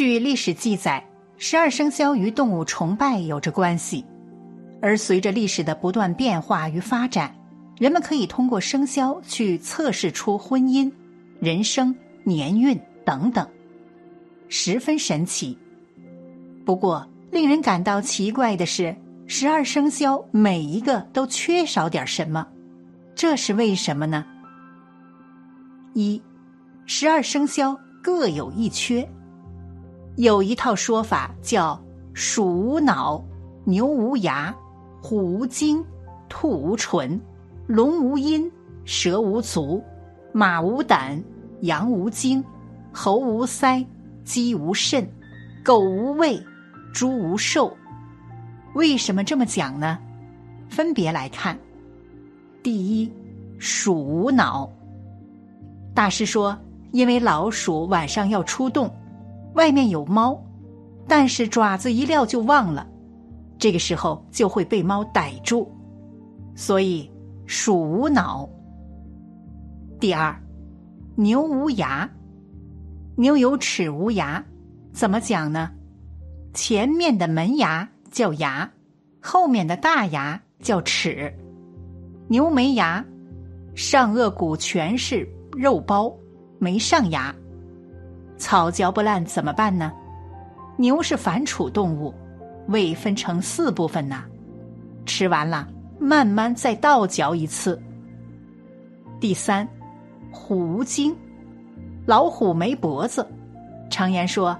据历史记载，十二生肖与动物崇拜有着关系，而随着历史的不断变化与发展，人们可以通过生肖去测试出婚姻、人生、年运等等，十分神奇。不过，令人感到奇怪的是，十二生肖每一个都缺少点什么，这是为什么呢？一，十二生肖各有一缺。有一套说法叫“鼠无脑，牛无牙，虎无睛，兔无唇，龙无阴，蛇无足，马无胆，羊无精，猴无腮，鸡无肾，狗无胃，猪无寿。为什么这么讲呢？分别来看。第一，鼠无脑。大师说，因为老鼠晚上要出动。外面有猫，但是爪子一撂就忘了，这个时候就会被猫逮住，所以鼠无脑。第二，牛无牙，牛有齿无牙，怎么讲呢？前面的门牙叫牙，后面的大牙叫齿。牛没牙，上颚骨全是肉包，没上牙。草嚼不烂怎么办呢？牛是反刍动物，胃分成四部分呢，吃完了慢慢再倒嚼一次。第三，虎无精，老虎没脖子，常言说，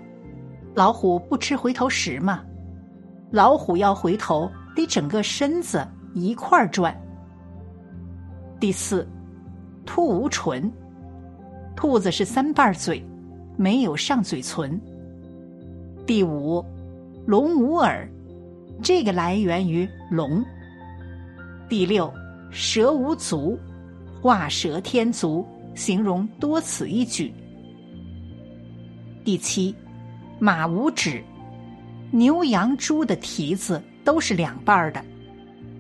老虎不吃回头食嘛，老虎要回头得整个身子一块儿转。第四，兔无唇，兔子是三瓣嘴。没有上嘴唇。第五，龙无耳，这个来源于龙。第六，蛇无足，画蛇添足，形容多此一举。第七，马无趾，牛羊猪的蹄子都是两半的，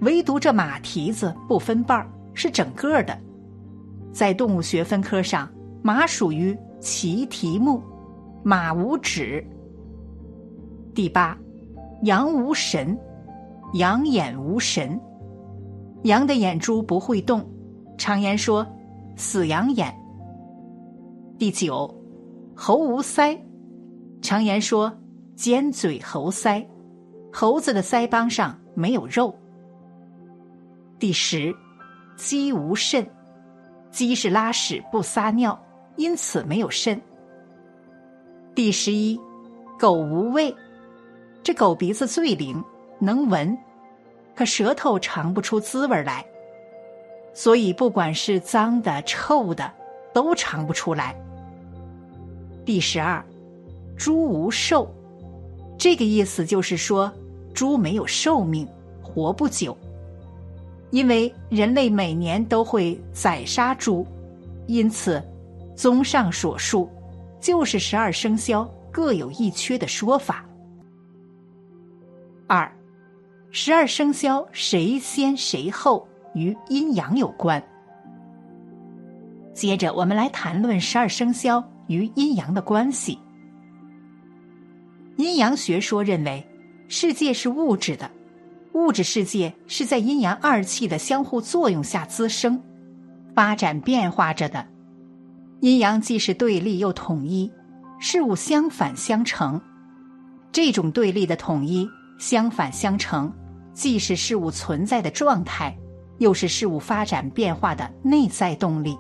唯独这马蹄子不分瓣是整个的。在动物学分科上，马属于。其题目：马无趾。第八，羊无神，羊眼无神，羊的眼珠不会动，常言说死羊眼。第九，猴无腮，常言说尖嘴猴腮，猴子的腮帮上没有肉。第十，鸡无肾，鸡是拉屎不撒尿。因此没有肾。第十一，狗无味，这狗鼻子最灵，能闻，可舌头尝不出滋味来，所以不管是脏的、臭的，都尝不出来。第十二，猪无寿，这个意思就是说，猪没有寿命，活不久，因为人类每年都会宰杀猪，因此。综上所述，就是十二生肖各有一缺的说法。二，十二生肖谁先谁后与阴阳有关。接着，我们来谈论十二生肖与阴阳的关系。阴阳学说认为，世界是物质的，物质世界是在阴阳二气的相互作用下滋生、发展、变化着的。阴阳既是对立又统一，事物相反相成。这种对立的统一、相反相成，既是事物存在的状态，又是事物发展变化的内在动力。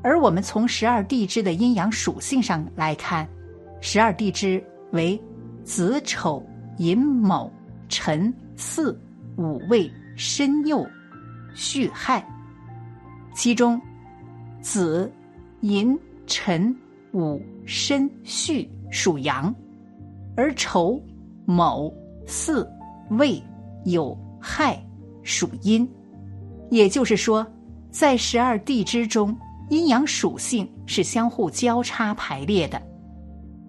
而我们从十二地支的阴阳属性上来看，十二地支为子丑寅卯辰巳午未申酉戌亥，其中子。寅、辰、午、申、戌属阳，而丑、卯、巳、未、酉、亥属阴。也就是说，在十二地支中，阴阳属性是相互交叉排列的，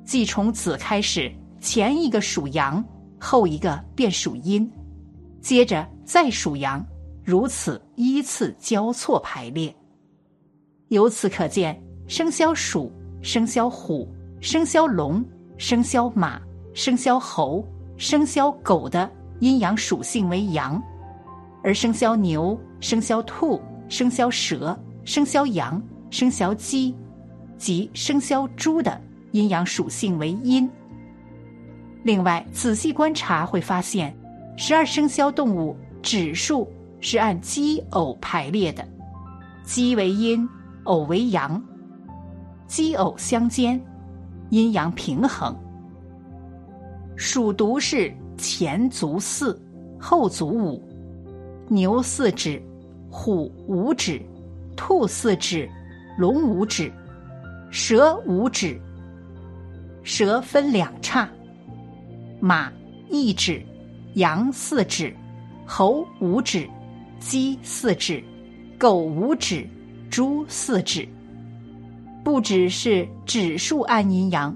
即从子开始，前一个属阳，后一个便属阴，接着再属阳，如此依次交错排列。由此可见，生肖鼠、生肖虎、生肖龙、生肖马、生肖猴、生肖狗的阴阳属性为阳，而生肖牛、生肖兔、生肖蛇、生肖羊、生肖鸡及生肖猪的阴阳属性为阴。另外，仔细观察会发现，十二生肖动物指数是按鸡偶排列的，鸡为阴，偶为阳，鸡偶相间。阴阳平衡，属犊是前足四，后足五；牛四指，虎五指，兔四指，龙五指，蛇五指。蛇分两叉，马一指，羊四指，猴五指，鸡四指，狗五指，猪四指。不只是指数按阴阳，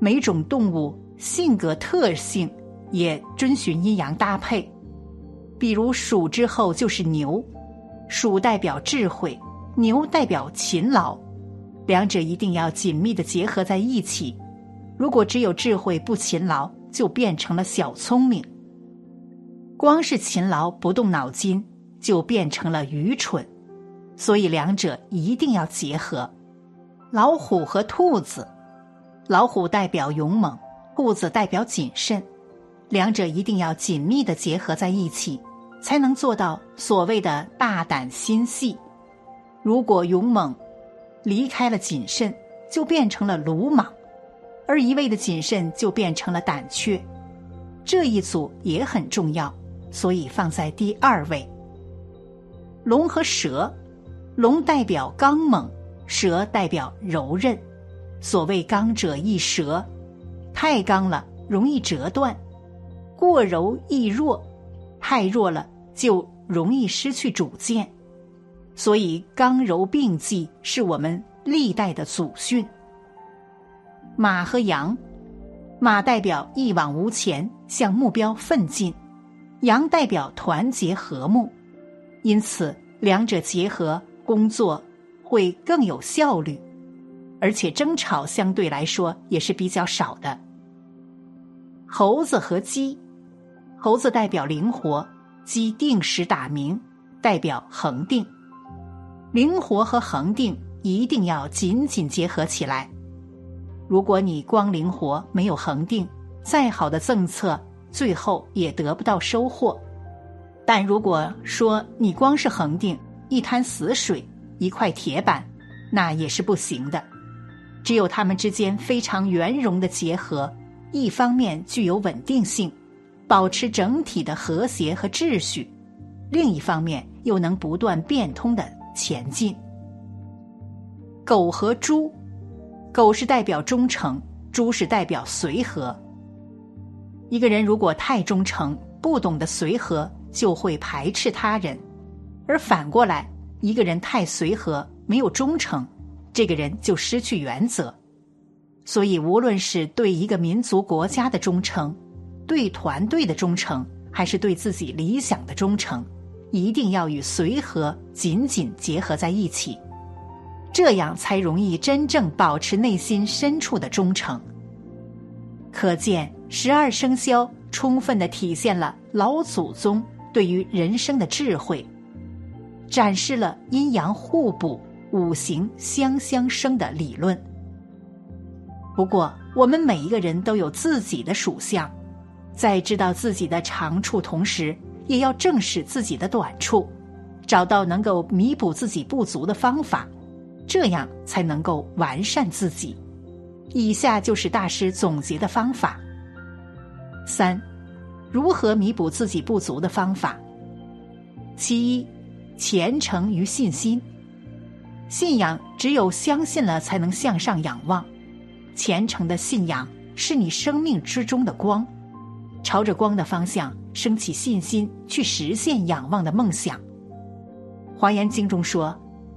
每种动物性格特性也遵循阴阳搭配。比如鼠之后就是牛，鼠代表智慧，牛代表勤劳，两者一定要紧密的结合在一起。如果只有智慧不勤劳，就变成了小聪明；光是勤劳不动脑筋，就变成了愚蠢。所以两者一定要结合。老虎和兔子，老虎代表勇猛，兔子代表谨慎，两者一定要紧密的结合在一起，才能做到所谓的大胆心细。如果勇猛离开了谨慎，就变成了鲁莽；而一味的谨慎就变成了胆怯。这一组也很重要，所以放在第二位。龙和蛇，龙代表刚猛。蛇代表柔韧，所谓刚者易折，太刚了容易折断；过柔易弱，太弱了就容易失去主见。所以刚柔并济是我们历代的祖训。马和羊，马代表一往无前，向目标奋进；羊代表团结和睦，因此两者结合工作。会更有效率，而且争吵相对来说也是比较少的。猴子和鸡，猴子代表灵活，鸡定时打鸣，代表恒定。灵活和恒定一定要紧紧结合起来。如果你光灵活没有恒定，再好的政策最后也得不到收获。但如果说你光是恒定，一滩死水。一块铁板，那也是不行的。只有他们之间非常圆融的结合，一方面具有稳定性，保持整体的和谐和秩序；另一方面又能不断变通的前进。狗和猪，狗是代表忠诚，猪是代表随和。一个人如果太忠诚，不懂得随和，就会排斥他人；而反过来。一个人太随和，没有忠诚，这个人就失去原则。所以，无论是对一个民族国家的忠诚，对团队的忠诚，还是对自己理想的忠诚，一定要与随和紧紧结合在一起，这样才容易真正保持内心深处的忠诚。可见，十二生肖充分的体现了老祖宗对于人生的智慧。展示了阴阳互补、五行相相生的理论。不过，我们每一个人都有自己的属相，在知道自己的长处同时，也要正视自己的短处，找到能够弥补自己不足的方法，这样才能够完善自己。以下就是大师总结的方法：三、如何弥补自己不足的方法。其一。虔诚与信心，信仰只有相信了，才能向上仰望。虔诚的信仰是你生命之中的光，朝着光的方向升起信心，去实现仰望的梦想。华严经中说：“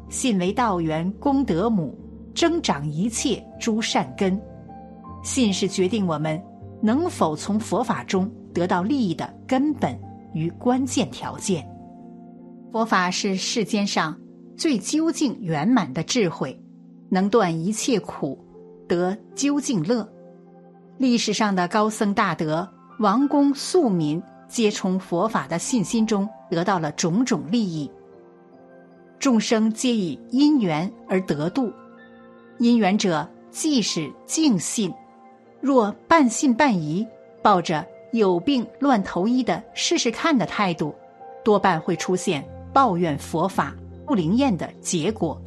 信为道源，功德母，增长一切诸善根。”信是决定我们能否从佛法中得到利益的根本与关键条件。佛法是世间上最究竟圆满的智慧，能断一切苦，得究竟乐。历史上的高僧大德、王公庶民，皆从佛法的信心中得到了种种利益。众生皆以因缘而得度，因缘者即是净信。若半信半疑，抱着有病乱投医的试试看的态度，多半会出现抱怨佛法不灵验的结果。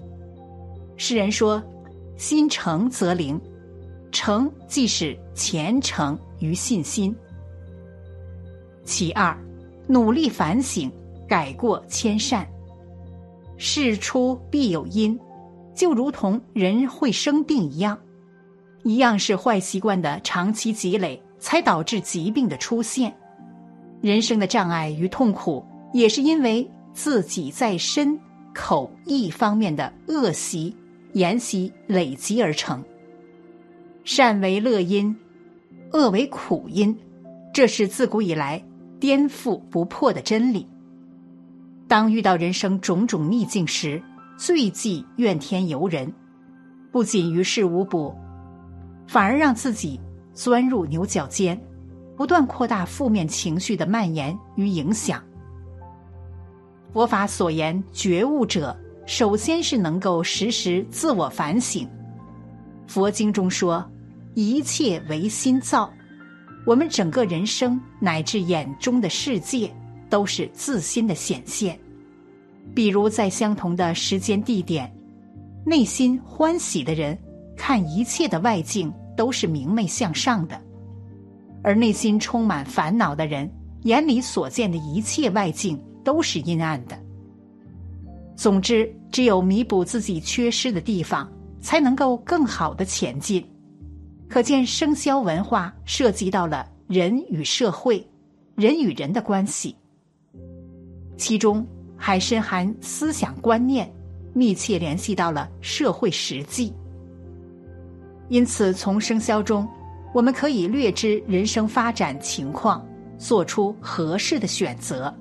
世人说：“心诚则灵，诚即是虔诚与信心。”其二，努力反省，改过迁善。事出必有因，就如同人会生病一样，一样是坏习惯的长期积累才导致疾病的出现。人生的障碍与痛苦，也是因为自己在身、口、意方面的恶习、言习累积而成。善为乐因，恶为苦因，这是自古以来颠覆不破的真理。当遇到人生种种逆境时，最忌怨天尤人，不仅于事无补，反而让自己钻入牛角尖，不断扩大负面情绪的蔓延与影响。佛法所言觉悟者，首先是能够时时自我反省。佛经中说，一切唯心造，我们整个人生乃至眼中的世界。都是自心的显现，比如在相同的时间地点，内心欢喜的人看一切的外境都是明媚向上的，而内心充满烦恼的人眼里所见的一切外境都是阴暗的。总之，只有弥补自己缺失的地方，才能够更好的前进。可见生肖文化涉及到了人与社会、人与人的关系。其中还深含思想观念，密切联系到了社会实际。因此，从生肖中，我们可以略知人生发展情况，做出合适的选择。